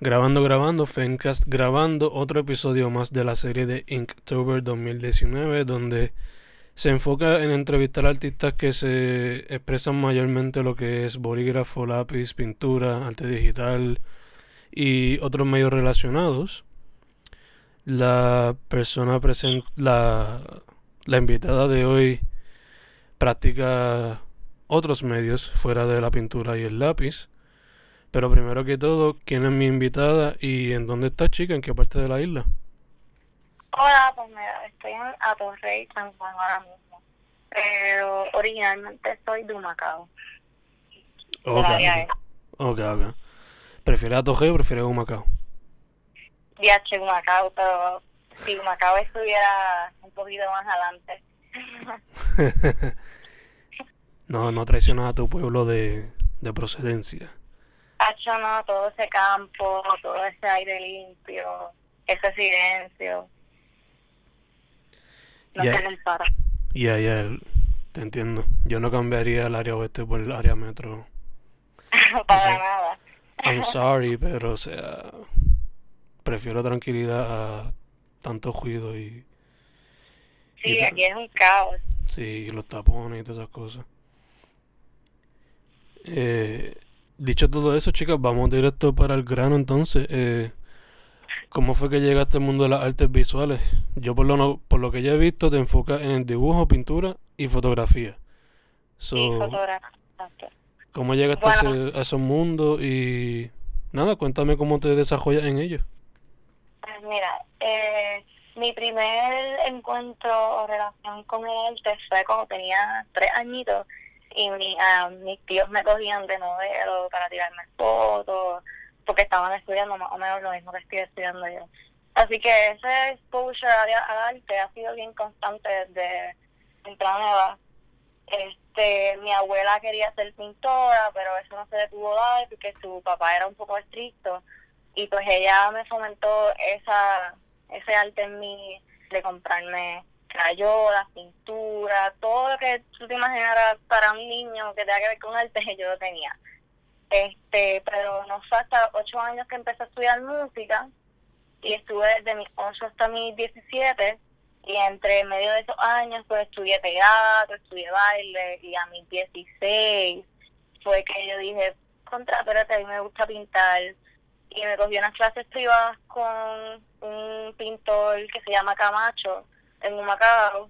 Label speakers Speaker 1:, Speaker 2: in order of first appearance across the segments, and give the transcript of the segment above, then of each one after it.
Speaker 1: Grabando, grabando, Fencast grabando otro episodio más de la serie de Inktober 2019, donde se enfoca en entrevistar artistas que se expresan mayormente lo que es bolígrafo, lápiz, pintura, arte digital y otros medios relacionados. La persona presente, la invitada de hoy practica otros medios fuera de la pintura y el lápiz. Pero primero que todo, ¿quién es mi invitada y en dónde está chica? ¿En qué parte de la isla?
Speaker 2: Hola, pues mira, estoy en Atorrey, San Juan ahora mismo. Pero originalmente soy de Humacao.
Speaker 1: Ok, ok, ok. ¿Prefieres Atorrey o prefieres Humacao?
Speaker 2: DH Humacao, pero si Humacao estuviera un poquito más adelante.
Speaker 1: no, no traicionas a tu pueblo de, de procedencia.
Speaker 2: Hacho, no, todo ese campo, todo ese aire limpio, ese silencio. No
Speaker 1: Ya.
Speaker 2: se compara.
Speaker 1: Ya, ya, te entiendo. Yo no cambiaría el área oeste por el área metro.
Speaker 2: Para
Speaker 1: Sí.
Speaker 2: nada.
Speaker 1: I'm sorry, pero o sea, prefiero tranquilidad a tanto ruido y,
Speaker 2: Sí,
Speaker 1: y
Speaker 2: aquí es un caos.
Speaker 1: sí, los tapones y todas esas cosas. Eh, dicho todo eso, chicas, vamos directo para el grano entonces. Eh, ¿cómo fue que llegaste al mundo de las artes visuales? Yo por lo, no- por lo que ya he visto te enfocas en el dibujo, pintura y fotografía. So,
Speaker 2: Y fotógrafo. exacto.
Speaker 1: ¿Cómo llegaste a, ese- a esos mundos? Y nada, cuéntame cómo te desarrollas en ellos.
Speaker 2: Pues mira, eh, mi primer encuentro o relación con el arte fue cuando tenía tres añitos y mi, ah, mis tíos me cogían de modelo para tirarme fotos porque estaban estudiando más o menos lo mismo que estoy estudiando yo. Así que ese exposure al arte ha sido bien constante desde temprana edad. Este, mi abuela quería ser pintora, pero eso no se le pudo dar porque su papá era un poco estricto y pues ella me fomentó esa ese arte en mí de comprarme crayolas, pintura, todo lo que tú te imaginaras para un niño que tenga que ver con arte, yo lo tenía. Este, pero no fue ocho años que empecé a estudiar música y estuve desde mis ocho hasta mis 17 y entre medio de esos años pues estudié teatro, estudié baile y a mis 16 fue que yo dije, contra, espérate, a mí me gusta pintar y me cogí unas clases privadas con un pintor que se llama Camacho en Humacao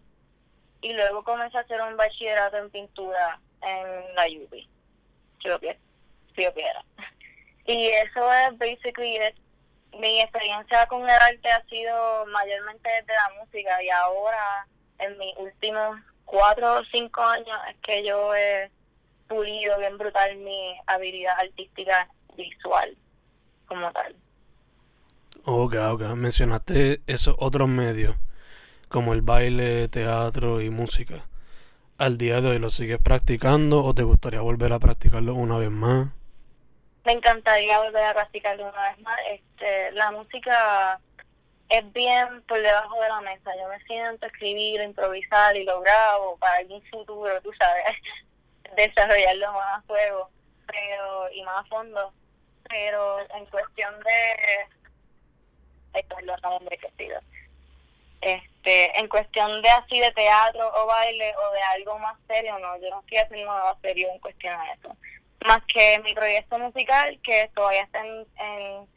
Speaker 2: y luego comencé a hacer un bachillerato en pintura en la Pie- Río Piedra. Y eso es basically it. mi experiencia con el arte ha sido mayormente desde la música y ahora en mis últimos cuatro o cinco años es que yo he pulido bien brutal mi habilidad artística visual como tal.
Speaker 1: Ok, ok. Mencionaste esos otros medios, como el baile, teatro y música. ¿Al día de hoy lo sigues practicando o te gustaría volver a practicarlo una vez más?
Speaker 2: Me encantaría volver a practicarlo una vez más. Este, la música es bien por debajo de la mesa. Yo me siento escribir, improvisar y lo grabo para algún futuro, tú sabes, desarrollarlo más a fuego pero, y más a fondo. Pero en cuestión de... Ay, perdón, no, que pido. Este, en cuestión de así de teatro o baile o de algo más serio, no, yo no estoy haciendo nada serio en cuestión de eso. Más que mi proyecto musical, que todavía está en, en,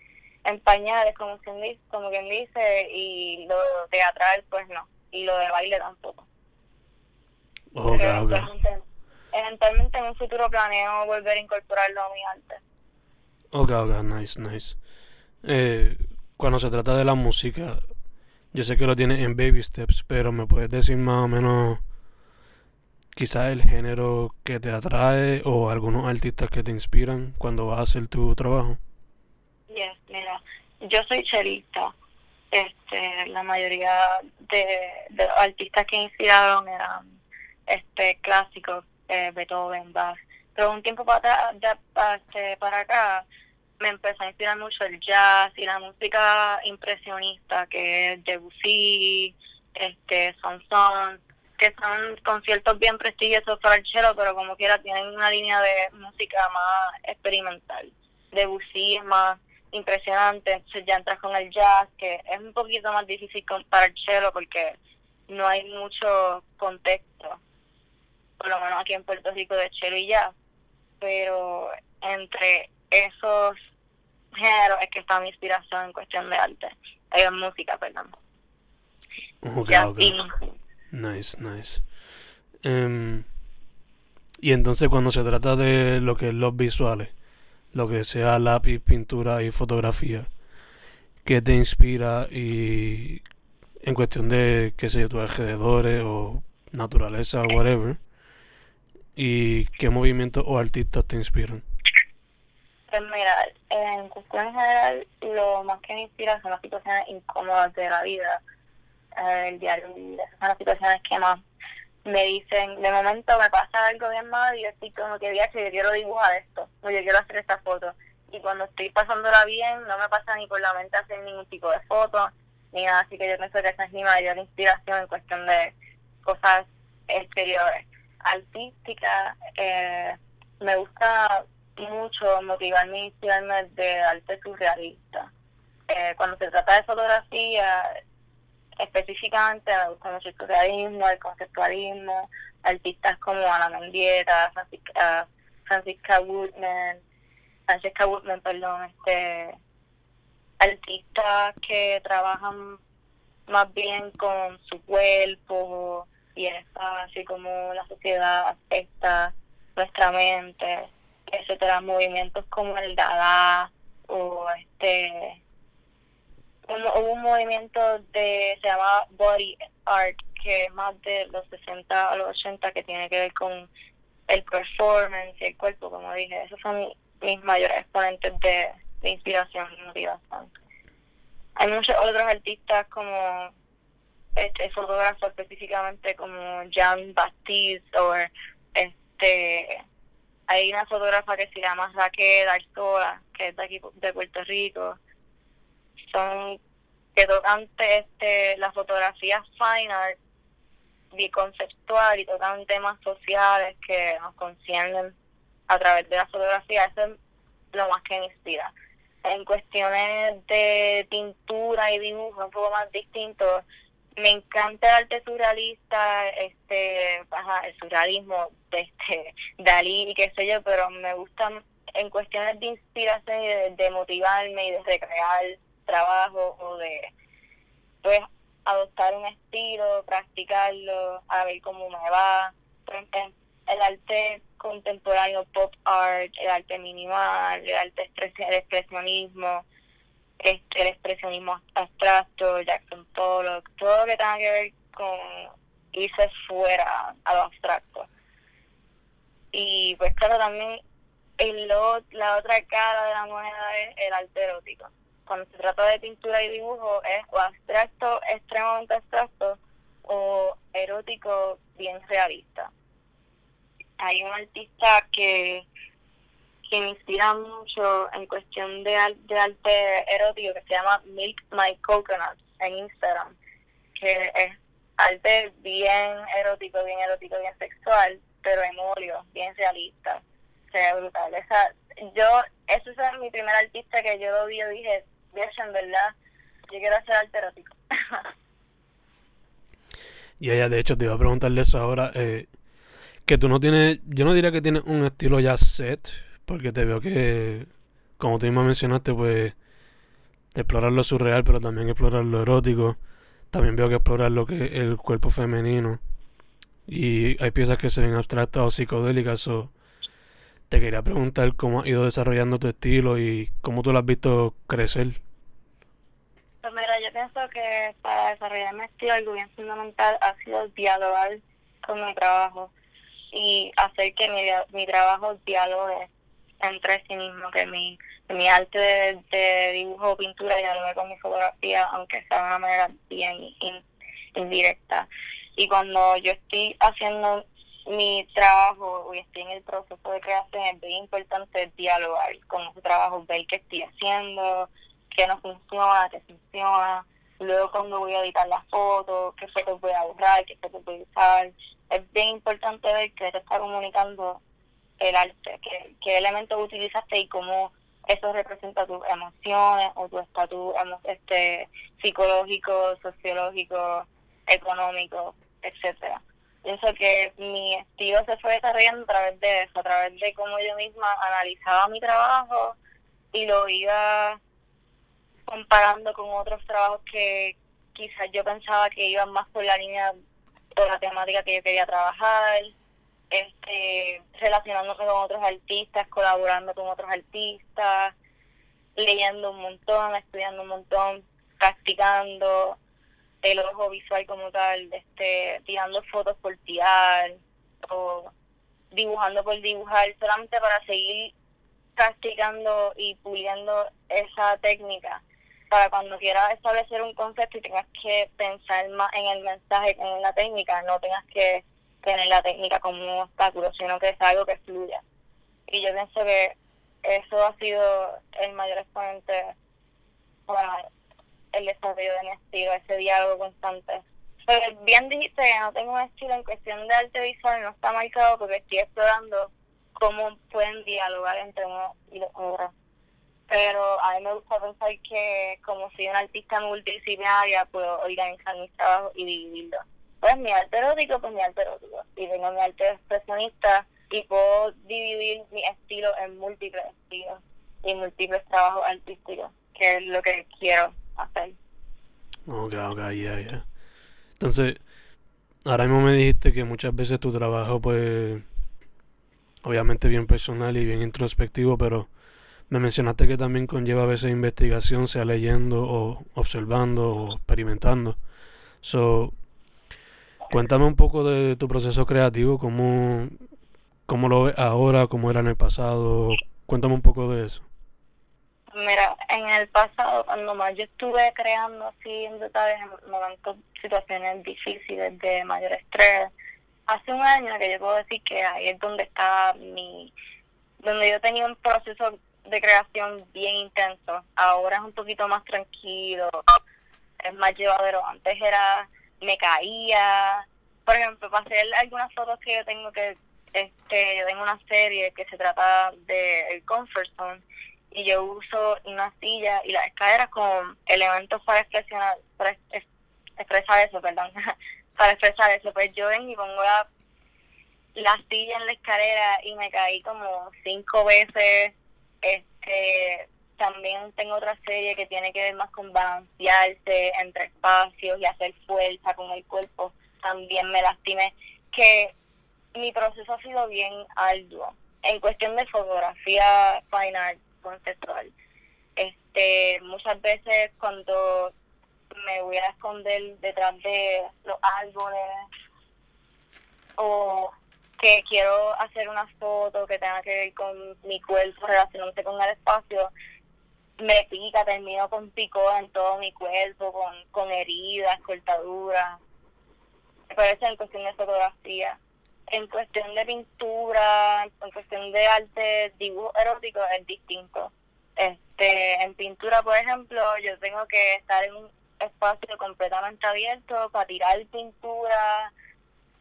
Speaker 2: en pañales, como quien, dice, como quien dice, y lo teatral, pues no, y lo de baile tampoco.
Speaker 1: Ok,
Speaker 2: Pero
Speaker 1: ok.
Speaker 2: eventualmente, eventualmente en un futuro planeo volver a incorporarlo a mi arte.
Speaker 1: Ok, ok, nice, nice. Eh, cuando se trata de la música, yo sé que lo tienes en baby steps, pero me puedes decir más o menos quizás el género que te atrae o algunos artistas que te inspiran cuando vas a hacer tu trabajo.
Speaker 2: Yes, mira, yo soy chelista este, la mayoría de, los artistas que inspiraron eran este clásicos, eh, Beethoven, Bach. Pero un tiempo para, este, para acá me empezó a inspirar mucho el jazz y la música impresionista, que es Debussy, este, Sanson, que son conciertos bien prestigiosos para el cello, pero como quiera tienen una línea de música más experimental. Debussy es más impresionante, entonces ya entras con el jazz, que es un poquito más difícil para el cello porque no hay mucho contexto, por lo menos aquí en Puerto Rico, de cello y jazz, pero entre esos géneros es que está mi inspiración en cuestión de arte, en música, perdón.
Speaker 1: Nice, nice. Em, y entonces cuando se trata de lo que es los visuales, lo que sea lápiz, pintura y fotografía, ¿qué te inspira y en cuestión de, qué sé yo, tus alrededores o naturaleza o whatever? ¿Y qué movimientos o artistas te inspiran?
Speaker 2: Pues mira, en cuestión general, lo más que me inspira son las situaciones incómodas de la vida el diario Esas son las situaciones que más me dicen, de momento me pasa algo bien mal y yo estoy como que viaje, yo quiero dibujar esto, o yo quiero hacer esta foto. Y cuando estoy pasándola bien, no me pasa ni por la mente hacer ningún tipo de foto, ni nada, así que yo pienso que esa es mi mayor inspiración en cuestión de cosas exteriores. Artística, eh, me gusta mucho motivarme y inspirarme de arte surrealista. Eh, cuando se trata de fotografía, específicamente me gusta mucho el surrealismo, el conceptualismo, artistas como Ana Mendieta, Francisca, Francisca Woodman, Francesca Woodman, perdón, este artistas que trabajan más bien con su cuerpo y esa así como la sociedad afecta nuestra mente, etcétera, movimientos como el Dada o este hubo un movimiento de se llama body art que es más de los 60 a los 80 que tiene que ver con el performance y el cuerpo como dije. Esos son mis mayores exponentes de, inspiración y motivación. Hay muchos otros artistas como este fotógrafo específicamente como Jean Baptiste o este hay una fotógrafa que se llama Raquel Artola que es de aquí de Puerto Rico son que tocan este, la fotografía fine art biconceptual y tocan temas sociales que nos conciernen a través de la fotografía. Eso es lo más que me inspira. En cuestiones de pintura y dibujo un poco más distintos, me encanta el arte surrealista, este, el surrealismo de este Dalí y qué sé yo, pero me gustan en cuestiones de inspiración y de motivarme y de recrear trabajo o de pues adoptar un estilo, practicarlo, a ver cómo me va. El arte contemporáneo, pop art, el arte minimal, el arte expresionismo, este, el expresionismo abstracto, Jackson Pollock, todo lo que tenga que ver con irse fuera a lo abstracto. Y pues claro, también el, la otra cara de la moneda es el arte erótico cuando se trata de pintura y dibujo es o abstracto, extremadamente abstracto, o erótico bien realista. Hay un artista que, que me inspira mucho en cuestión de, de arte erótico que se llama Milk My Coconut en Instagram, que es arte bien erótico, bien erótico, bien sexual, pero en óleo, bien realista. Se ve brutal. Esa, yo, ese es mi primer artista que yo vi y dije, en verdad, yo quiero hacer arte erótico.
Speaker 1: y ella, de hecho, te iba a preguntarle eso ahora. Eh, que tú no tienes, yo no diría que tienes un estilo ya set, porque te veo que, como tú misma mencionaste, pues, explorar lo surreal, pero también explorar lo erótico. También veo que explorar lo que es el cuerpo femenino. Y hay piezas que se ven abstractas o psicodélicas. O te quería preguntar cómo has ido desarrollando tu estilo y cómo tú lo has visto crecer.
Speaker 2: Pues mira, yo pienso que para desarrollar mi estilo algo bien fundamental ha sido dialogar con mi trabajo y hacer que mi, mi trabajo dialogue entre sí mismo, que mi, mi arte de, dibujo o pintura dialogue con mi fotografía, aunque sea de una manera bien indirecta. Y cuando yo estoy haciendo mi trabajo y estoy en el proceso de creación, es bien importante dialogar con ese trabajo, ver qué estoy haciendo, qué no funciona, qué funciona. Luego cuando voy a editar las fotos, qué fotos voy a borrar, qué fotos voy a usar. Es bien importante ver qué te está comunicando el arte, qué, qué elementos utilizaste y cómo eso representa tus emociones o tu estatus este, psicológico, sociológico, económico, etcétera. Pienso que mi estilo se fue desarrollando a través de eso, a través de cómo yo misma analizaba mi trabajo y lo iba comparando con otros trabajos que quizás yo pensaba que iban más por la línea o la temática que yo quería trabajar este, relacionándose con otros artistas, colaborando con otros artistas, leyendo un montón, estudiando un montón, practicando el ojo visual como tal, este, tirando fotos por tirar o dibujando por dibujar, solamente para seguir practicando y puliendo esa técnica para cuando quieras establecer un concepto y tengas que pensar más en el mensaje que en la técnica, no tengas que tener la técnica como un obstáculo, sino que es algo que fluya. Y yo pienso que eso ha sido el mayor exponente para el desarrollo de mi estilo, ese diálogo constante. Pero bien dijiste que no tengo un estilo en cuestión de arte visual, no está marcado porque estoy explorando cómo pueden dialogar entre uno y los otros. Pero a mí me gusta pensar que como soy una artista multidisciplinaria, puedo organizar mis trabajos y dividirlos pues mi arte erótico, pues mi arte erótico. Y tengo mi arte expresionista y puedo dividir mi estilo en múltiples estilos y múltiples trabajos artísticos, que es lo que quiero hacer.
Speaker 1: Ok, ok, ya, ya. Entonces, ahora mismo me dijiste que muchas veces tu trabajo, pues, obviamente bien personal y bien introspectivo, pero me mencionaste que también conlleva a veces investigación, sea leyendo o observando o experimentando. So, Cuéntame un poco de tu proceso creativo, cómo, cómo lo ves ahora, cómo era en el pasado. Cuéntame un poco de eso.
Speaker 2: Mira, en el pasado, cuando más yo estuve creando así en detalles, en momentos, situaciones difíciles de mayor estrés, hace un año que yo puedo decir que ahí es donde está mi, donde yo tenía un proceso de creación bien intenso. Ahora es un poquito más tranquilo, es más llevadero. Antes era me caía. Por ejemplo, para hacer algunas fotos que yo tengo que, este, yo tengo una serie que se trata de el comfort zone y yo uso una silla y las escaleras con elementos para expresar, para expresar eso, perdón, para expresar eso. Pues yo ven y pongo la, la silla en la escalera y me caí como cinco veces. Este, también tengo otra serie que tiene que ver más con balancearse entre espacios y hacer fuerza con el cuerpo. También me lastimé. Que mi proceso ha sido bien arduo. En cuestión de fotografía fine art conceptual. Este, muchas veces cuando me voy a esconder detrás de los árboles o que quiero hacer una foto que tenga que ver con mi cuerpo relacionándose con el espacio, me pica, termino con picó en todo mi cuerpo, con, con heridas, cortaduras. Pero eso en cuestión de fotografía. En cuestión de pintura, en cuestión de arte, dibujo erótico es distinto. Este, en pintura, por ejemplo, yo tengo que estar en un espacio completamente abierto para tirar pintura,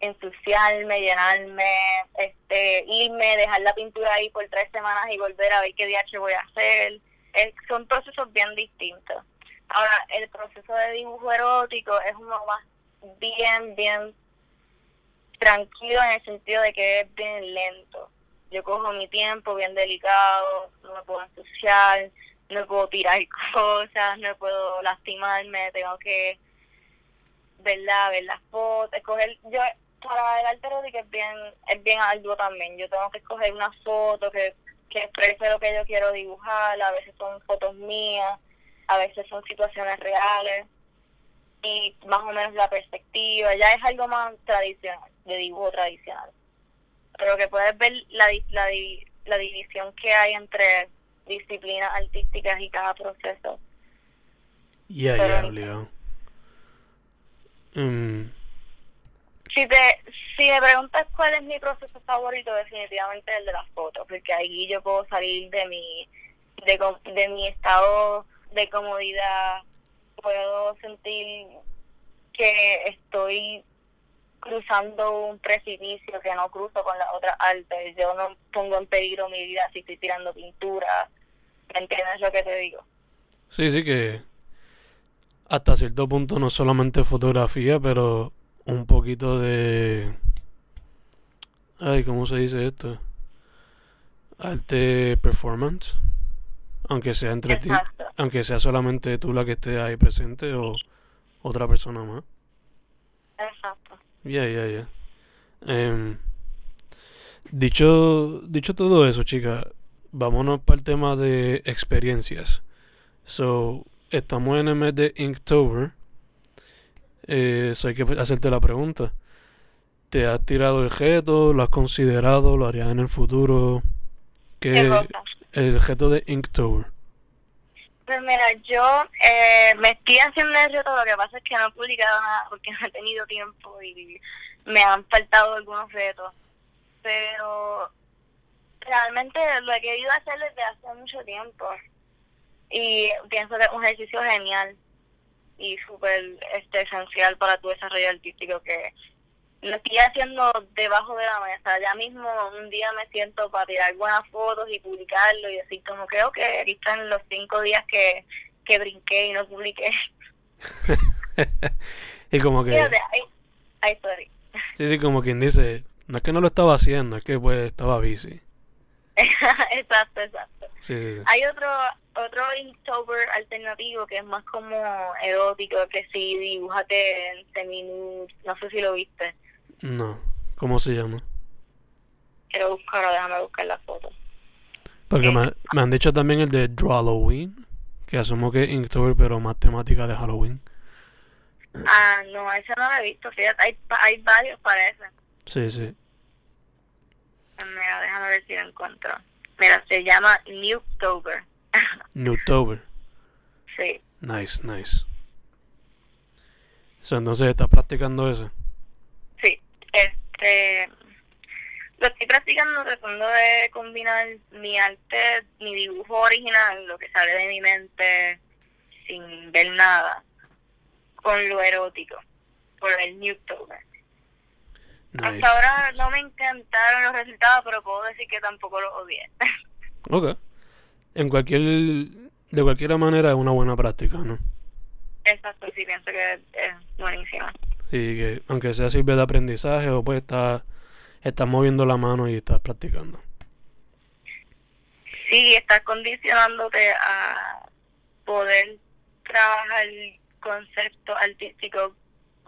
Speaker 2: ensuciarme, llenarme, este, irme, dejar la pintura ahí por tres semanas y volver a ver qué día voy a hacer son procesos bien distintos. Ahora, el proceso de dibujo erótico es uno más bien, bien tranquilo en el sentido de que es bien lento. Yo cojo mi tiempo bien delicado, no me puedo ensuciar, no puedo tirar cosas, no puedo lastimarme, tengo que ¿verdad? ver las fotos, escoger, yo para el arte erótico es bien, es bien arduo también, yo tengo que escoger una foto que que exprese lo que yo quiero dibujar, a veces son fotos mías, a veces son situaciones reales y más o menos la perspectiva, ya es algo más tradicional, de dibujo tradicional. Pero que puedes ver la, la la división que hay entre disciplinas artísticas y cada proceso.
Speaker 1: Ya,
Speaker 2: Pero-
Speaker 1: ya, obligado. Mm,
Speaker 2: Si te si me preguntas cuál es mi proceso favorito, definitivamente el de las fotos, porque ahí yo puedo salir de mi de, de mi estado de comodidad, puedo sentir que estoy cruzando un precipicio que no cruzo con las otras artes, yo no pongo en peligro mi vida si estoy tirando pintura, ¿me entiendes lo que te digo?
Speaker 1: sí, sí que hasta cierto punto no solamente fotografía, pero un poquito de... Ay, ¿cómo se dice esto? Arte performance. Aunque sea entre ti, aunque sea solamente tú la que esté ahí presente o otra persona más.
Speaker 2: Exacto.
Speaker 1: Ya, ya, ya. Em, dicho, dicho todo eso, chicas, vámonos para el tema de experiencias. So, estamos en el mes de Inktober. Eh, so hay que hacerte la pregunta. ¿Te has tirado el reto? ¿Lo has considerado? ¿Lo harías en el futuro?
Speaker 2: ¿Qué
Speaker 1: ¿Qué, el reto de Inktober?
Speaker 2: Pues mira, yo eh, me estoy haciendo el reto, lo que pasa es que no he publicado nada porque no he tenido tiempo y me han faltado algunos retos. Pero realmente lo he querido hacer desde hace mucho tiempo y pienso que es un ejercicio genial y súper este, esencial para tu desarrollo artístico que lo estoy haciendo debajo de la mesa. Ya mismo un día me siento para tirar buenas fotos y publicarlo y decir como que, ok, aquí están los cinco días que, que brinqué y no publiqué.
Speaker 1: y como que,
Speaker 2: Fíjate, ahí estoy.
Speaker 1: sí, sí, como quien dice, no es que no lo estaba haciendo, es que pues estaba busy.
Speaker 2: exacto, exacto.
Speaker 1: Sí, sí, sí.
Speaker 2: Hay otro otro Inktober alternativo que es más como erótico, que sí, dibújate en no sé si lo viste.
Speaker 1: No, ¿cómo se llama?
Speaker 2: Quiero buscarlo, déjame buscar la foto.
Speaker 1: Porque me, me han dicho también el de Halloween, que asumo que es Inktober, pero más temática de Halloween.
Speaker 2: Ah, no, ese no lo he visto, fíjate, hay, hay varios para ese.
Speaker 1: Sí, sí.
Speaker 2: Mira, déjame ver si lo encuentro. Mira, se llama Newtober.
Speaker 1: Newtober.
Speaker 2: sí,
Speaker 1: Nice, nice. So, entonces, ¿estás practicando eso?
Speaker 2: sí. Este, lo estoy practicando tratando de combinar mi arte, mi dibujo original, lo que sale de mi mente sin ver nada, con lo erótico, por el Newtober.
Speaker 1: Nice.
Speaker 2: Hasta ahora no me encantaron los resultados, pero puedo decir que tampoco los odié.
Speaker 1: Ok. En cualquier... De cualquier manera es una buena práctica, ¿no?
Speaker 2: Exacto, sí, pienso que es buenísima.
Speaker 1: Sí, que aunque sea sirve de aprendizaje o pues estás, estás moviendo la mano y estás practicando.
Speaker 2: Sí, estás condicionándote a poder trabajar conceptos artísticos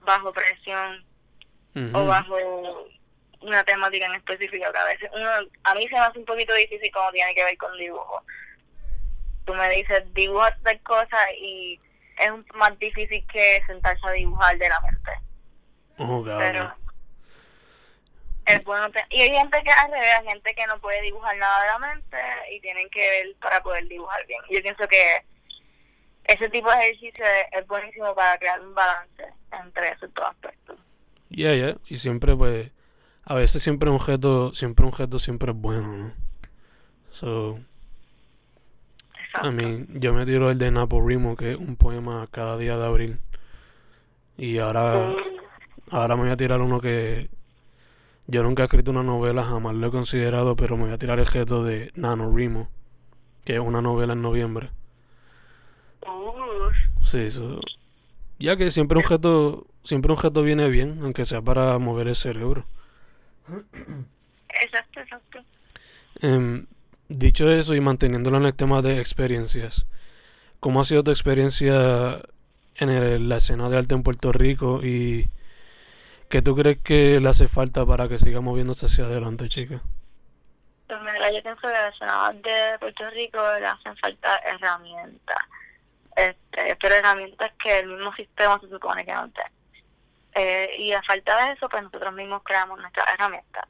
Speaker 2: bajo presión O bajo una temática en específico que a veces uno, a mí se me hace un poquito difícil como tiene que ver con dibujo. Tú me dices, dibuja tal cosa y es más difícil que sentarse a dibujar de la mente.
Speaker 1: Oh,
Speaker 2: pero es bueno te- y hay gente que al revés, hay gente que no puede dibujar nada de la mente y tienen que ver para poder dibujar bien yo pienso que ese tipo de ejercicio es, es buenísimo para crear un balance entre esos dos aspectos
Speaker 1: Ya, ya. Y siempre, pues, a veces siempre un reto, siempre un reto siempre es bueno, ¿no? So,
Speaker 2: Exacto.
Speaker 1: a mí, yo me tiro el de Naporimo, que es un poema cada día de abril. Y ahora, ahora me voy a tirar uno que yo nunca he escrito una novela, jamás lo he considerado, pero me voy a tirar el reto de NaNoWriMo, que es una novela en noviembre.
Speaker 2: Uh,
Speaker 1: Sí, eso. Ya que siempre un reto, siempre un reto viene bien, aunque sea para mover el cerebro.
Speaker 2: exacto exacto
Speaker 1: Em, dicho eso y manteniéndolo en el tema de experiencias, ¿cómo ha sido tu experiencia en el- la escena de arte en Puerto Rico y qué tú crees que le hace falta para que siga moviéndose hacia adelante, chica?
Speaker 2: pues mira, yo pienso que a las escenas de Puerto Rico le hacen falta herramientas este, pero herramientas que el mismo sistema se supone que no tiene Eh, y a falta de eso, pues nosotros mismos creamos nuestras herramientas.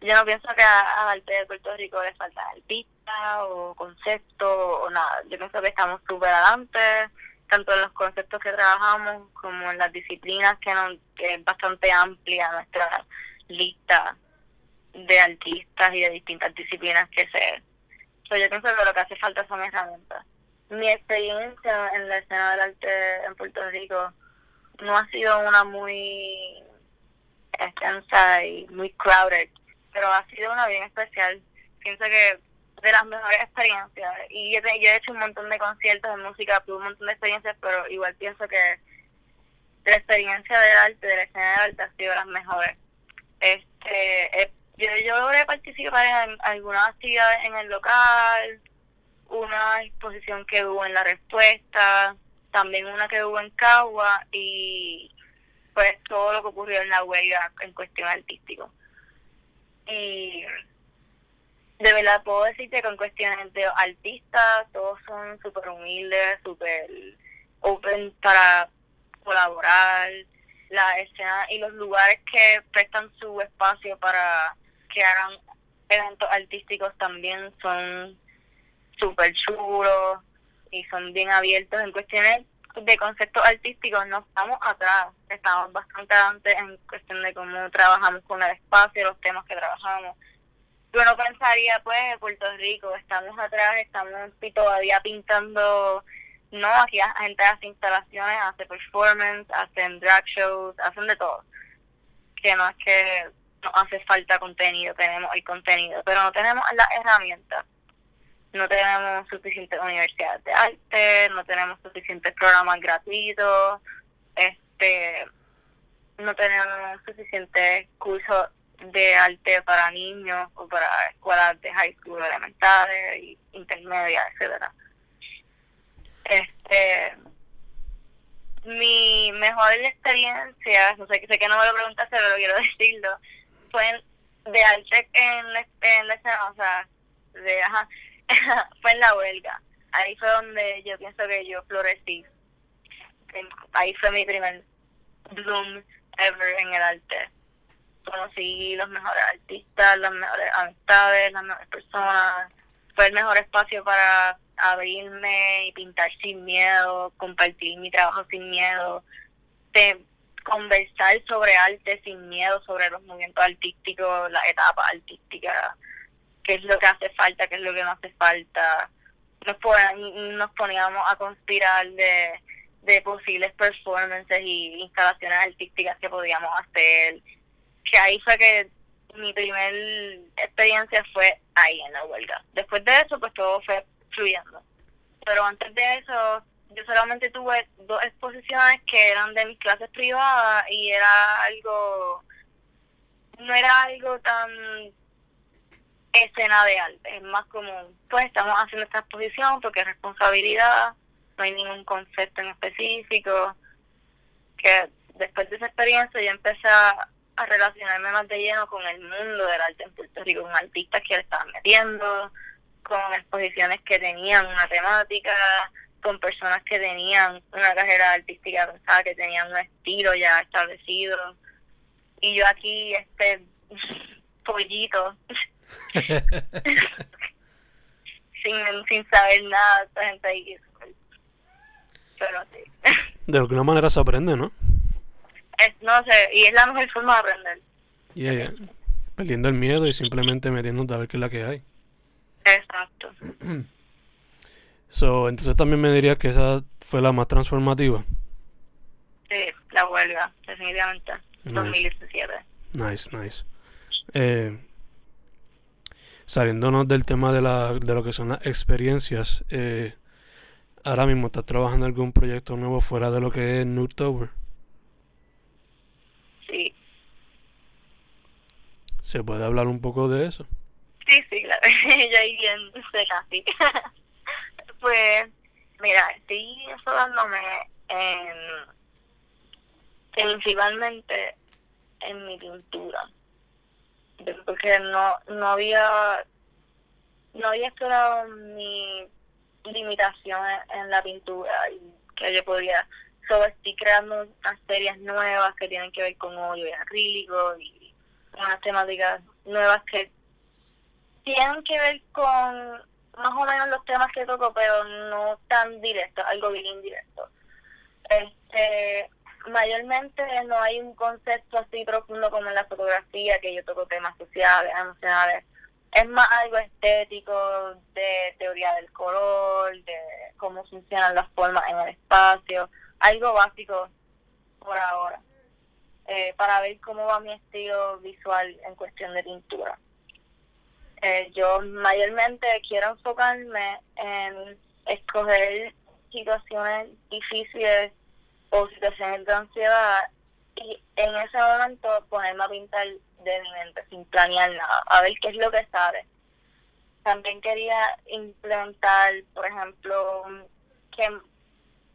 Speaker 2: yo no pienso que a, arte de Puerto Rico le falta artista o concepto o nada. Yo pienso que estamos súper adelante, tanto en los conceptos que trabajamos como en las disciplinas, que, no, que es bastante amplia nuestra lista de artistas y de distintas disciplinas que se... yo pienso que lo que hace falta son herramientas. Mi experiencia en la escena del arte en Puerto Rico no ha sido una muy extensa y muy crowded pero ha sido una bien especial. Pienso que de las mejores experiencias. Y yo, he hecho un montón de conciertos de música, tuve un montón de experiencias, pero igual pienso que la experiencia del arte, de la escena del arte, ha sido las mejores. Este, eh, yo, yo logré participar en algunas actividades en el local, una exposición que hubo en La Respuesta, también una que hubo en Cagua y pues todo lo que ocurrió en la huelga en cuestión artístico. Y de verdad puedo decirte que con cuestiones de artistas, todos son súper humildes, súper open para colaborar. La escena y los lugares que prestan su espacio para que hagan eventos artísticos también son súper chulos y son bien abiertos en cuestiones de conceptos artísticos no estamos atrás, estamos bastante adelante en cuestión de cómo trabajamos con el espacio, los temas que trabajamos. Yo no pensaría, pues, en Puerto Rico, estamos atrás, estamos todavía pintando, no, aquí la gente hace instalaciones, hace performance, hacen drag shows, hacen de todo. Que no es que nos hace falta contenido, tenemos el contenido, pero no tenemos las herramientas no tenemos suficientes universidades de arte, no tenemos suficientes programas gratuitos, este, no tenemos suficientes cursos de arte para niños o para escuelas de high school elementales y intermedias, etcétera. Este, mi mejor experiencia, no sé, sé que no me lo preguntaste, pero quiero decirlo, fue de arte en, en la escena, o sea, de, ajá, fue en la huelga. Ahí fue donde yo pienso que yo florecí. Ahí fue mi primer bloom ever en el arte. Conocí los mejores artistas, las mejores amistades, las mejores personas. Fue el mejor espacio para abrirme y pintar sin miedo, compartir mi trabajo sin miedo, de conversar sobre arte sin miedo, sobre los movimientos artísticos, las etapas artísticas qué es lo que hace falta, qué es lo que no hace falta. Nos, nos poníamos a conspirar de, de posibles performances y instalaciones artísticas que podíamos hacer. Que ahí fue que mi primer experiencia fue ahí en la huelga. Después de eso, pues todo fue fluyendo. Pero antes de eso, yo solamente tuve dos exposiciones que eran de mis clases privadas y era algo, no era algo tan escena de arte, es más común. Pues estamos haciendo esta exposición porque es responsabilidad, no hay ningún concepto en específico. Que después de esa experiencia yo empecé a, relacionarme más de lleno con el mundo del arte en Puerto Rico, con artistas que le estaban metiendo, con exposiciones que tenían una temática, con personas que tenían una carrera artística pensada, que tenían un estilo ya establecido. Y yo aquí, este pollito, sin, sin saber nada, esta gente ahí. Pero sí.
Speaker 1: De alguna manera se aprende, ¿no?
Speaker 2: Es, no sé, y es la mejor forma de aprender.
Speaker 1: Yeah, Perdiendo el miedo y simplemente metiéndote a ver qué es la que hay.
Speaker 2: Exacto.
Speaker 1: so, entonces también me dirías que esa fue la más transformativa.
Speaker 2: Sí, la huelga, definitivamente. 2017.
Speaker 1: Nice, nice. Eh, saliéndonos del tema de, la, de lo que son las experiencias, eh, ahora mismo estás trabajando en algún proyecto nuevo fuera de lo que es Tower.
Speaker 2: Sí.
Speaker 1: ¿Se puede hablar un poco de eso?
Speaker 2: Sí, sí, claro. ya ahí bien casi. pues, mira, estoy enfogándome en, principalmente en mi pintura porque no, no había no había explorado mi limitación en, la pintura y que yo podía solo estoy creando unas series nuevas que tienen que ver con óleo y acrílico y unas temáticas nuevas que tienen que ver con más o menos los temas que toco, pero no tan directo, algo bien indirecto. Este, mayormente no hay un concepto así profundo como en la fotografía, que yo toco temas sociales, emocionales. Es más algo estético, de teoría del color, de cómo funcionan las formas en el espacio, algo básico por ahora, eh, para ver cómo va mi estilo visual en cuestión de pintura. Eh, yo mayormente quiero enfocarme en escoger situaciones difíciles o situaciones de ansiedad y en ese momento ponerme a pintar de mi mente sin planear nada, a ver qué es lo que sale. También quería implementar, por ejemplo, qué,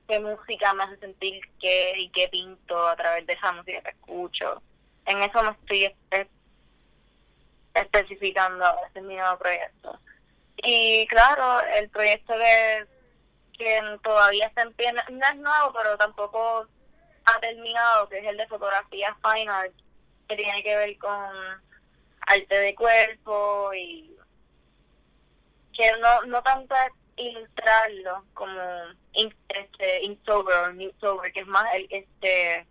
Speaker 2: qué música me hace sentir qué y qué pinto a través de esa música que escucho. En eso me estoy especificando ese mi nuevo proyecto. Y claro, el proyecto que, que todavía está en pie, no es nuevo, pero tampoco ha terminado, que es el de fotografía fine art, que tiene que ver con arte de cuerpo y que no, no tanto es ilustrarlo como este, Inktober, que es más el, este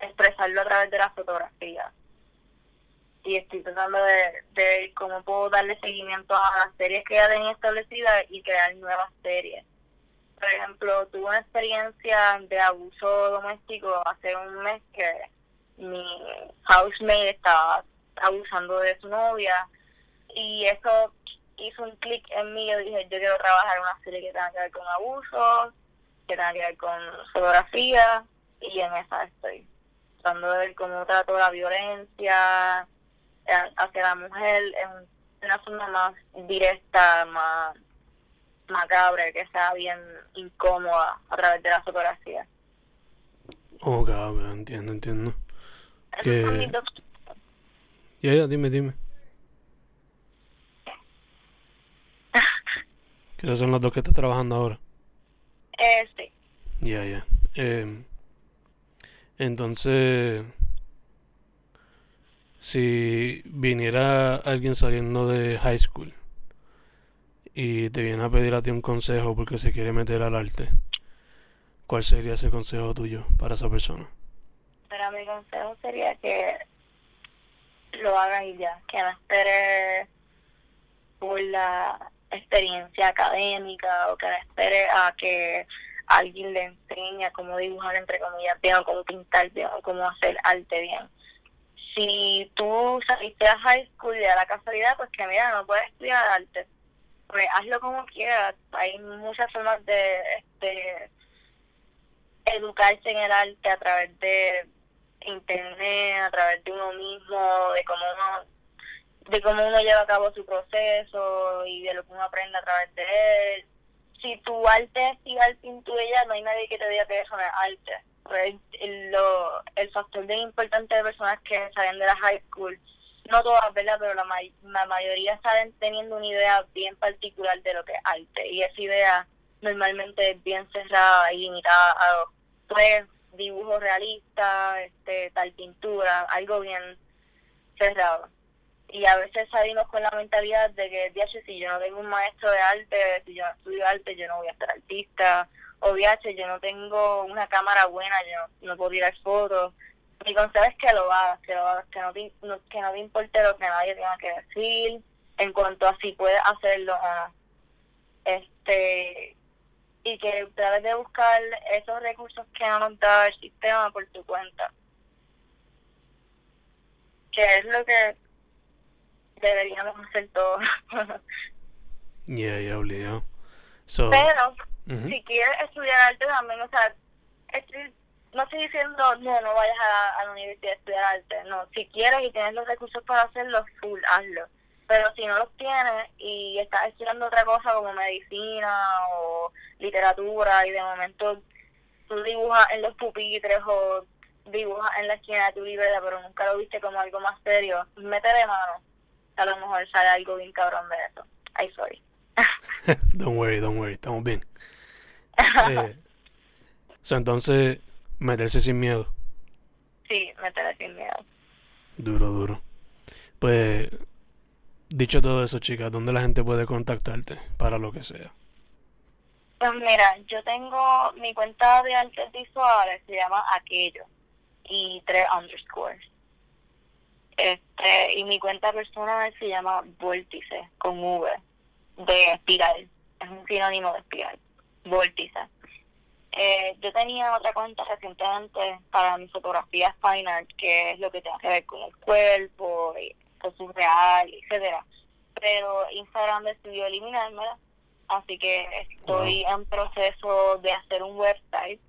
Speaker 2: expresarlo a través de la fotografía y estoy tratando de, de cómo puedo darle seguimiento a las series que ya tenía establecidas y crear nuevas series. Por ejemplo, tuve una experiencia de abuso doméstico hace un mes que mi housemate estaba abusando de su novia y eso hizo un clic en mí. Yo dije, yo quiero trabajar una serie que tenga que ver con abuso, que tenga que ver con fotografía y en esa estoy tratando de ver cómo trato la violencia, hacia la mujer en una forma más directa, más macabra, que sea bien incómoda a través de la fotografía.
Speaker 1: Ok, ok, entiendo, entiendo. Que... Ya, ya, dime, dime. ¿Qué son los dos que estás trabajando ahora?
Speaker 2: Eh, sí.
Speaker 1: Ya, ya. Eh, entonces, si viniera alguien saliendo de high school y te viene a pedir a ti un consejo porque se quiere meter al arte, ¿cuál sería ese consejo tuyo para esa persona?
Speaker 2: Para mi consejo sería que lo haga y ya, que no espere por la experiencia académica o que no espere a que alguien le enseñe cómo dibujar entre comillas bien o cómo pintar bien o cómo hacer arte bien si tú saliste a high school y la casualidad, pues que mira, no puedes estudiar arte. Pues hazlo como quieras. Hay muchas formas de este, educarse en el arte a través de internet, a través de uno mismo, de cómo uno de cómo uno lleva a cabo su proceso y de lo que uno aprende a través de él. Si tu arte es igual pintura, no hay nadie que te diga que eso no es arte el, lo, el factor bien importante de personas que salen de la high school, no todas, ¿verdad? Pero la, la mayoría salen teniendo una idea bien particular de lo que es arte. Y esa idea normalmente es bien cerrada y limitada a pues, dibujos realistas, este, tal pintura, algo bien cerrado. Y a veces salimos con la mentalidad de que, si yo no tengo un maestro de arte, si yo no estudio arte, yo no voy a ser artista o VH, yo no tengo una cámara buena, yo no, puedo tirar fotos. Mi consejo es que lo hagas, que lo hagas, que no, te, que no te importe lo que nadie tenga que decir en cuanto a si puedes hacerlo o no. Este, y que trates de buscar esos recursos que nos da el sistema por tu cuenta. Que es lo que deberíamos hacer todos.
Speaker 1: Ya, ya, obligado.
Speaker 2: Pero si quieres estudiar arte también, o sea, no estoy diciendo, no, no vayas a, la universidad a estudiar arte, no, si quieres y tienes los recursos para hacerlo, full, hazlo. Pero si no los tienes y estás estudiando otra cosa como medicina o literatura y de momento tú dibujas en los pupitres o dibujas en la esquina de tu libreta, pero nunca lo viste como algo más serio, mete de mano. A lo mejor sale algo bien cabrón de eso. Ay, sorry.
Speaker 1: don't worry, don't worry, estamos bien. Eh, entonces, meterse sin miedo.
Speaker 2: Sí, meterse sin miedo.
Speaker 1: Duro, duro. Pues, dicho todo eso, chicas, ¿dónde la gente puede contactarte para lo que sea?
Speaker 2: Pues mira, yo tengo mi cuenta de artes visuales, se llama Aquello, y tres underscores. Este, y mi cuenta personal se llama Vórtice, con V, de espiral. Es un sinónimo de espiral. Vórtice. Eh, yo tenía otra cuenta recientemente para mi fotografía fine art, que es lo que tiene que ver con el cuerpo, y fotos real, etcétera. Pero Instagram decidió eliminármela, así que estoy en proceso de hacer un website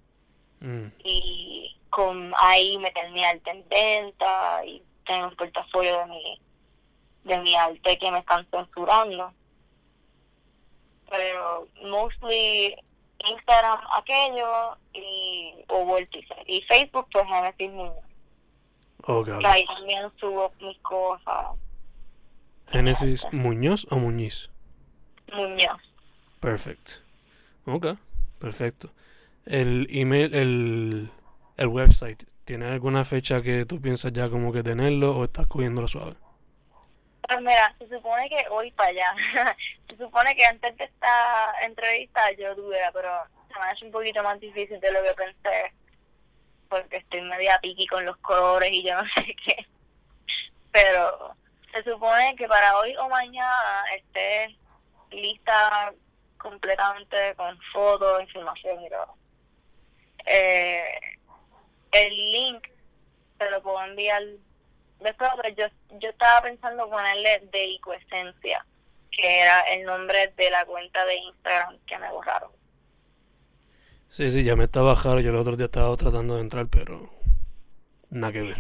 Speaker 1: Mm.
Speaker 2: y con ahí meter mi arte en venta y tener un portafolio de mi de mi arte que me están censurando pero mostly Instagram aquello y o Vórtice y Facebook pues Genesis Muñoz que
Speaker 1: ok.
Speaker 2: ahí también subo mis cosas
Speaker 1: Génesis Muñoz o Muñiz.
Speaker 2: Muñoz
Speaker 1: Perfecto. Ok, perfecto. El email, el, el website, ¿tiene alguna fecha que tú piensas ya como que tenerlo o estás cogiéndolo suave?
Speaker 2: Pues mira, se supone que hoy para allá. se supone que antes de esta entrevista yo tuviera, pero se me ha hecho un poquito más difícil de lo que pensé. Porque estoy media piqui con los colores y yo no sé qué. Pero se supone que para hoy o mañana esté lista completamente con fotos, información y todo. Eh, el link te lo puedo enviar después, yo, yo estaba pensando ponerle Delicoesencia, que era el nombre de la cuenta de Instagram que me borraron.
Speaker 1: Sí, sí, ya me estaba raro. Yo el otro día estaba tratando de entrar, pero nada que ver.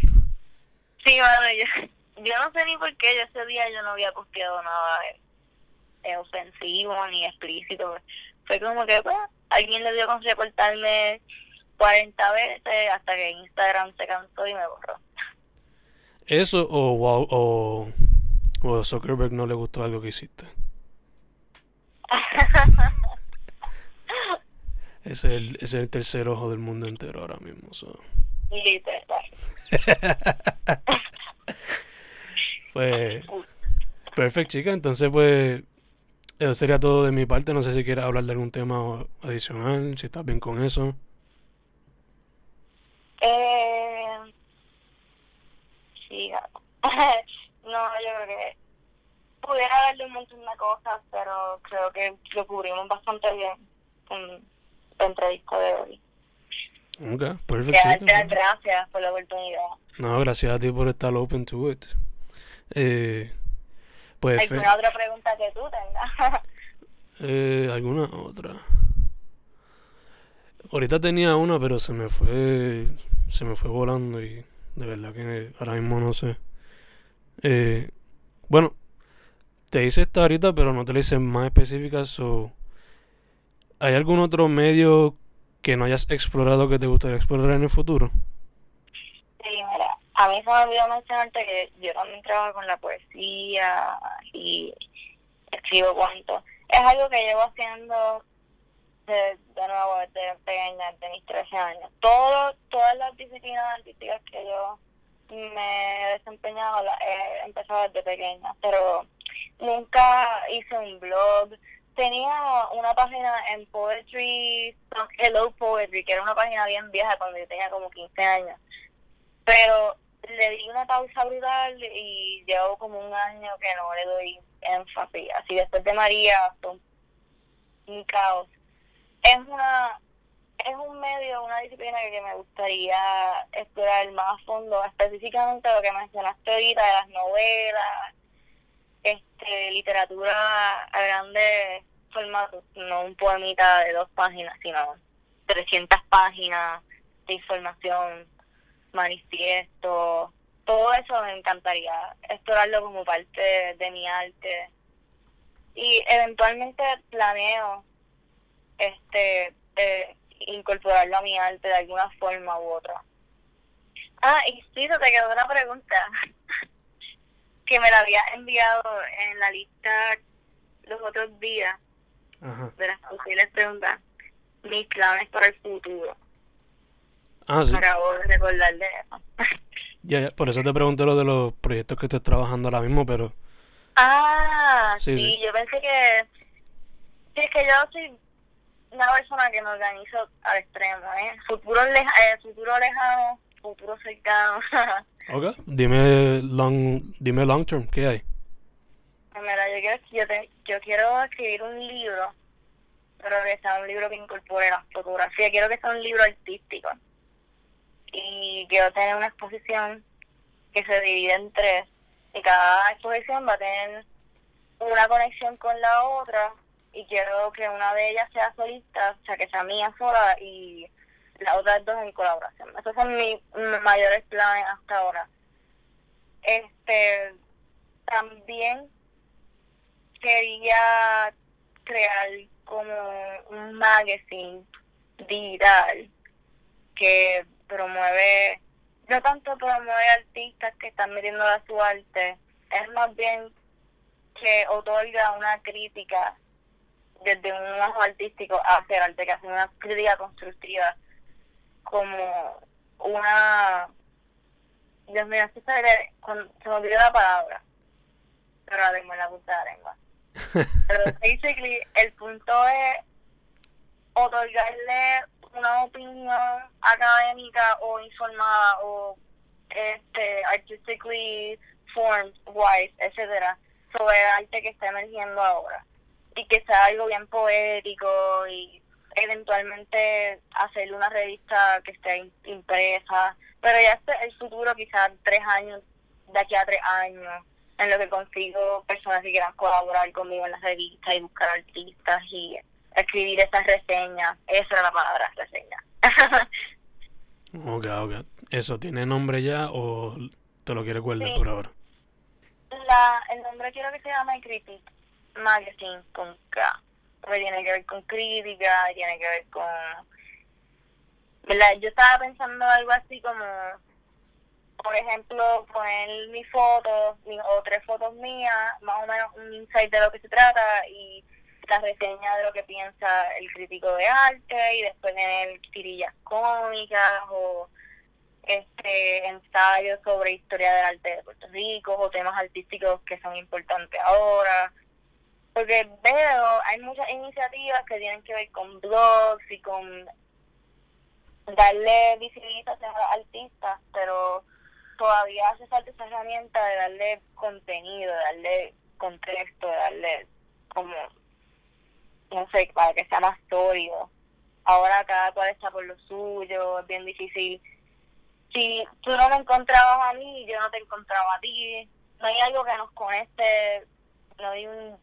Speaker 2: Sí, bueno, yo, yo no sé ni por qué, yo ese día yo no había posteado nada eh, ofensivo ni explícito. Fue como que, pues, alguien le dio con reportarme 40 veces hasta que Instagram se cansó y me borró.
Speaker 1: Eso o, o, o Zuckerberg no le gustó algo que hiciste. Es el, es el tercer ojo del mundo entero ahora mismo. so.
Speaker 2: Literal.
Speaker 1: Pues, perfecto, chica. Entonces, pues, eso sería todo de mi parte. No sé si quieres hablar de algún tema adicional, si estás bien con eso.
Speaker 2: Eh, sí, no, yo creo que pudiera darle un montón de cosas, pero creo que lo cubrimos bastante bien en la entrevista de hoy.
Speaker 1: Ok, perfecto,
Speaker 2: ya, gracias por la oportunidad.
Speaker 1: No, gracias a ti por estar open to it. Eh, pues,
Speaker 2: ¿Alguna otra pregunta que tú tengas?
Speaker 1: eh, ¿alguna otra? Ahorita tenía una, pero se me fue, se me fue volando y de verdad que ahora mismo no sé. Eh, bueno, te hice esta ahorita, pero no te la hice más específica. So, ¿hay algún otro medio que no hayas explorado que te gustaría explorar en el futuro?
Speaker 2: Sí, mira, a mí se me olvidó mencionarte que yo también trabajo con la poesía y escribo cuentos. Es algo que llevo haciendo de, nuevo desde pequeña, desde mis 13 años. Todo, todas las disciplinas artísticas que yo me he desempeñado las he empezado desde pequeña, pero nunca hice un blog. Tenía una página en Poetry, Hello Poetry, que era una página bien vieja cuando yo tenía como 15 años pero le di una pausa brutal y llevo como un año que no le doy énfasis. Así después de María un caos. Es una es un medio, una disciplina que me gustaría explorar más a fondo, específicamente lo que mencionaste ahorita de las novelas, este literatura a grandes formatos, no un poemita de dos páginas, sino 300 páginas de información manifiesto, todo eso me encantaría explorarlo como parte de mi arte. Y eventualmente planeo este incorporarlo a mi arte de alguna forma u otra. Ah, y sí, se te quedó una pregunta que me la había enviado en la lista los otros días
Speaker 1: Ajá.
Speaker 2: de las posibles preguntas. Mis planes para el futuro.
Speaker 1: Ah, sí.
Speaker 2: Acabo de recordar de eso.
Speaker 1: Ya, ya, por eso te pregunté lo de los proyectos que estás trabajando ahora mismo, pero
Speaker 2: Ah,
Speaker 1: Sí,
Speaker 2: sí,
Speaker 1: sí.
Speaker 2: yo pensé que... Sí, es que yo soy una persona que me organizo al extremo, ¿eh? Futuro, leja- eh, futuro lejano, futuro cercano.
Speaker 1: ok, dime long, dime long term, ¿qué hay?
Speaker 2: Mira, yo quiero, yo, te- yo quiero escribir un libro, pero que sea un libro que incorpore la fotografía. Quiero que sea un libro artístico. Y quiero tener una exposición que se divide en tres. Y cada exposición va a tener una conexión con la otra. Y quiero que una de ellas sea solista, o sea, que sea mía sola y las otras dos en colaboración. Esos son mis mayores planes hasta ahora. Este, también quería crear como un magazine digital que promueve, no tanto promueve artistas que están metiendo a su arte, es más bien que otorga una crítica desde un ojo artístico hacia el arte, que hace una crítica constructiva como una... Dios mío, se se me olvidó la palabra, pero la tengo en la punta de la lengua. Pero basically, el punto es otorgarle una opinión académica o informada o este artistically formed wise, etcétera, sobre el arte que está emergiendo ahora. Y que sea algo bien poético y eventualmente hacerle una revista que esté im- impresa. Pero ya este el futuro, quizás tres años, de aquí a tres años, en lo que consigo personas que quieran colaborar conmigo en la revista y buscar artistas y escribir esas reseñas. Esa era la palabra, reseña.
Speaker 1: Ok, ok. ¿Eso tiene nombre ya o te lo quieres guardar
Speaker 2: Sí.
Speaker 1: por ahora?
Speaker 2: la, el nombre quiero que se llame Critic Magazine con K. Porque tiene que ver con crítica, tiene que ver con... ¿verdad? Yo estaba pensando algo así como, por ejemplo, poner mi foto mi, o tres fotos mías, más o menos un insight de lo que se trata y la reseña de lo que piensa el crítico de arte y después tener tirillas cómicas o este ensayos sobre historia del arte de Puerto Rico o temas artísticos que son importantes ahora. Porque veo, hay muchas iniciativas que tienen que ver con blogs y con darle visibilización a los artistas, pero todavía hace falta esa herramienta de darle contenido, de darle contexto, de darle como, no sé, para que sea más sólido. Ahora cada cual está por lo suyo, es bien difícil. Si tú no me encontrabas a mí, yo no te encontraba a ti. No hay algo que nos conecte, no hay un,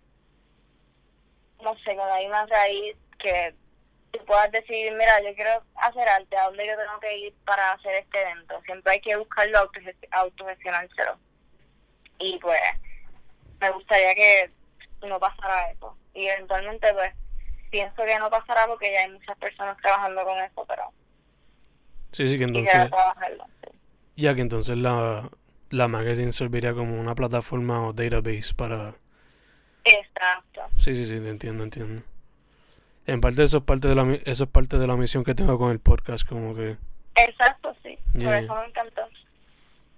Speaker 2: no sé, no hay una raíz que tú puedas decidir, mira, yo quiero hacer arte, ¿a dónde yo tengo que ir para hacer este evento? Siempre hay que buscarlo, autogest- autogestionárselo. Y pues, me gustaría que no pasara eso. Y eventualmente, pues, pienso que no pasará porque ya hay muchas personas trabajando con eso, pero
Speaker 1: Sí, sí, que entonces,
Speaker 2: sí.
Speaker 1: ya que entonces la, la magazine serviría como una plataforma o database para...
Speaker 2: Exacto.
Speaker 1: Sí, sí, sí, te entiendo, entiendo. En parte eso es parte de la, eso es parte de la misión que tengo con el podcast, como que
Speaker 2: Exacto, sí. Por eso me encantó.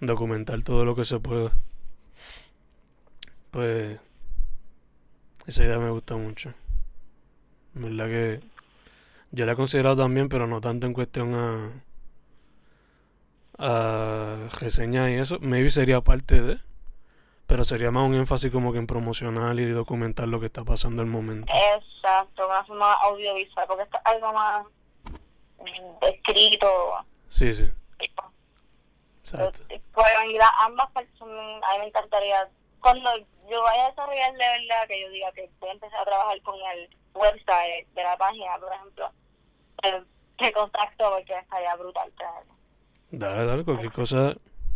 Speaker 1: documentar todo lo que se pueda. Pues esa idea me gusta mucho. En verdad que yo la he considerado también, pero no tanto en cuestión a a reseñas y eso. Maybe sería parte de, pero sería más un énfasis como que en promocionar y documentar lo que está pasando en el momento.
Speaker 2: Exacto, una forma audiovisual, porque esto es algo más mm, escrito.
Speaker 1: Sí, sí, exacto.
Speaker 2: Bueno, y las ambas partes, son- a mí me encantaría, cuando yo vaya a desarrollar de verdad, que yo diga que voy a empezar a trabajar con el website de la página, por ejemplo, eh, te contacto porque estaría brutal tenerlo.
Speaker 1: Dale, dale, cualquier cosa,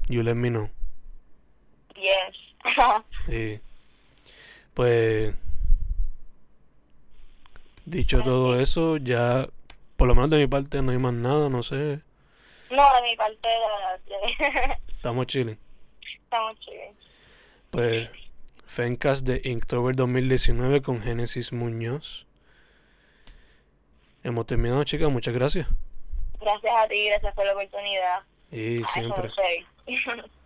Speaker 1: you let me know.
Speaker 2: Yes.
Speaker 1: Sí. Pues, dicho todo eso, ya, por lo menos de mi parte, no hay más nada, no sé.
Speaker 2: no, de mi parte, de
Speaker 1: Estamos chilling.
Speaker 2: estamos chidos.
Speaker 1: Pues, Fencast de Inktober 2019 con Génesis Muñoz. Hemos terminado, chicas. Muchas gracias.
Speaker 2: Gracias a ti, gracias por la oportunidad.
Speaker 1: Y
Speaker 2: Eso
Speaker 1: siempre.